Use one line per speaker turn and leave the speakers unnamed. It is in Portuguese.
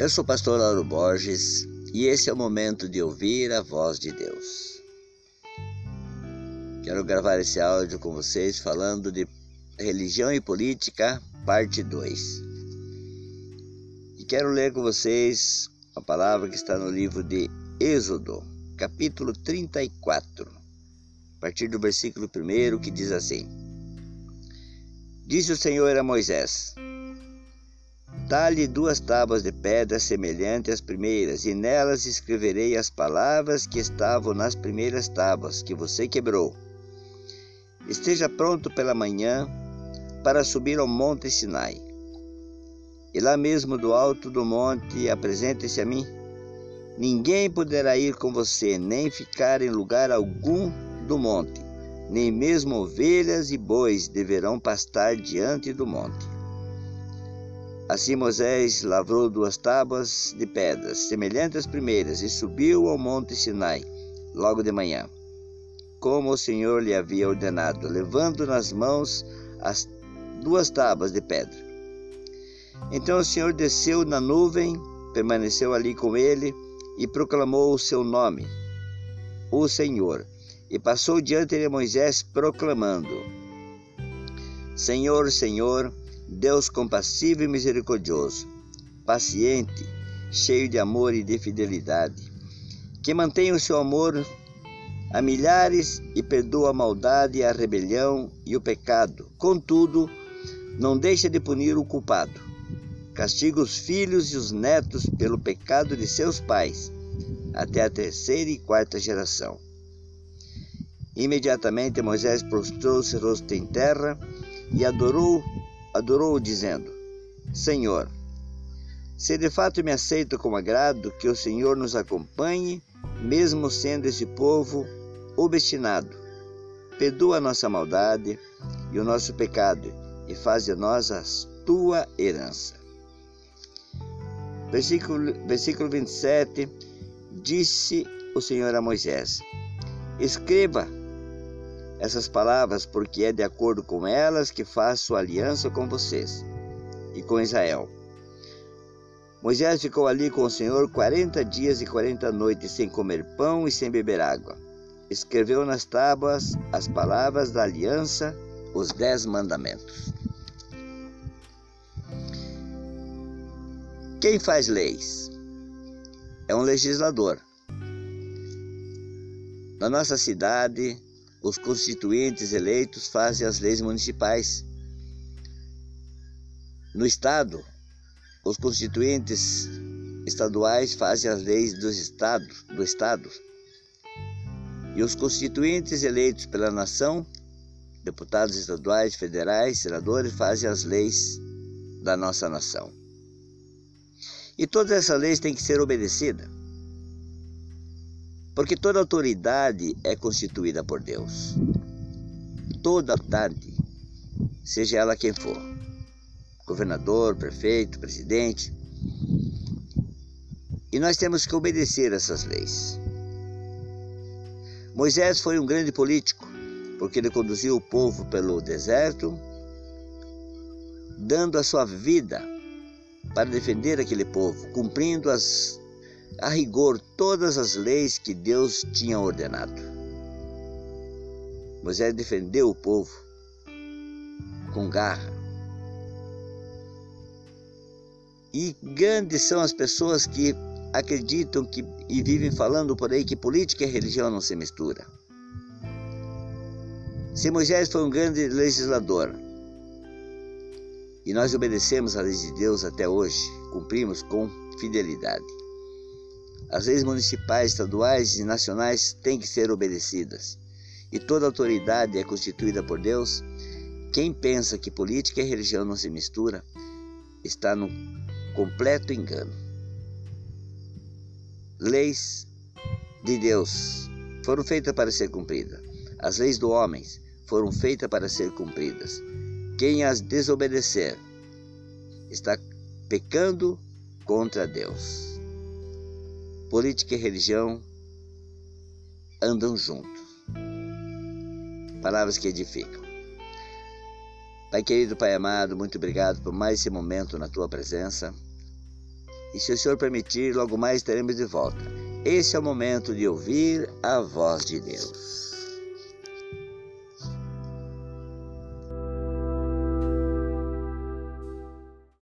Eu sou o pastor Lauro Borges e esse é o momento de ouvir a voz de Deus. Quero gravar esse áudio com vocês falando de religião e política, parte 2. E quero ler com vocês a palavra que está no livro de Êxodo, capítulo 34, a partir do versículo 1 que diz assim: Disse o Senhor a Moisés: Dá-lhe duas tábuas de pedra semelhantes às primeiras, e nelas escreverei as palavras que estavam nas primeiras tábuas que você quebrou. Esteja pronto pela manhã para subir ao monte Sinai. E lá mesmo do alto do monte apresente-se a mim. Ninguém poderá ir com você, nem ficar em lugar algum do monte, nem mesmo ovelhas e bois deverão pastar diante do monte. Assim Moisés lavrou duas tábuas de pedras, semelhantes às primeiras, e subiu ao monte Sinai, logo de manhã, como o Senhor lhe havia ordenado, levando nas mãos as duas tábuas de pedra. Então o Senhor desceu na nuvem, permaneceu ali com ele e proclamou o seu nome, o Senhor, e passou diante de Moisés proclamando: Senhor, Senhor, Deus compassivo e misericordioso, paciente, cheio de amor e de fidelidade, que mantém o seu amor a milhares e perdoa a maldade, a rebelião e o pecado. Contudo, não deixa de punir o culpado. Castiga os filhos e os netos pelo pecado de seus pais, até a terceira e quarta geração. Imediatamente Moisés prostrou-se rosto em terra e adorou adorou dizendo: Senhor, se de fato me aceita com agrado, que o Senhor nos acompanhe, mesmo sendo esse povo obstinado. Perdoa a nossa maldade e o nosso pecado, e faz de nós a tua herança. Versículo, versículo 27, disse o Senhor a Moisés: Escreva essas palavras, porque é de acordo com elas que faço aliança com vocês e com Israel. Moisés ficou ali com o Senhor quarenta dias e quarenta noites sem comer pão e sem beber água. Escreveu nas tábuas as palavras da aliança, os dez mandamentos. Quem faz leis? É um legislador. Na nossa cidade, os constituintes eleitos fazem as leis municipais. No Estado, os constituintes estaduais fazem as leis dos estados, do Estado. E os constituintes eleitos pela nação, deputados estaduais, federais, senadores, fazem as leis da nossa nação. E todas essas leis têm que ser obedecidas. Porque toda autoridade é constituída por Deus. Toda autoridade, seja ela quem for, governador, prefeito, presidente. E nós temos que obedecer essas leis. Moisés foi um grande político, porque ele conduziu o povo pelo deserto, dando a sua vida para defender aquele povo, cumprindo as a rigor todas as leis que Deus tinha ordenado. Moisés defendeu o povo com garra. E grandes são as pessoas que acreditam que, e vivem falando por aí que política e religião não se mistura. Se Moisés foi um grande legislador e nós obedecemos a lei de Deus até hoje, cumprimos com fidelidade. As leis municipais, estaduais e nacionais têm que ser obedecidas. E toda autoridade é constituída por Deus. Quem pensa que política e religião não se mistura está no completo engano. Leis de Deus foram feitas para ser cumpridas. As leis do homem foram feitas para ser cumpridas. Quem as desobedecer está pecando contra Deus. Política e religião andam juntos. Palavras que edificam. Pai querido, Pai amado, muito obrigado por mais esse momento na tua presença. e se o Senhor permitir, logo mais estaremos de volta. Esse é o momento de ouvir a voz de Deus.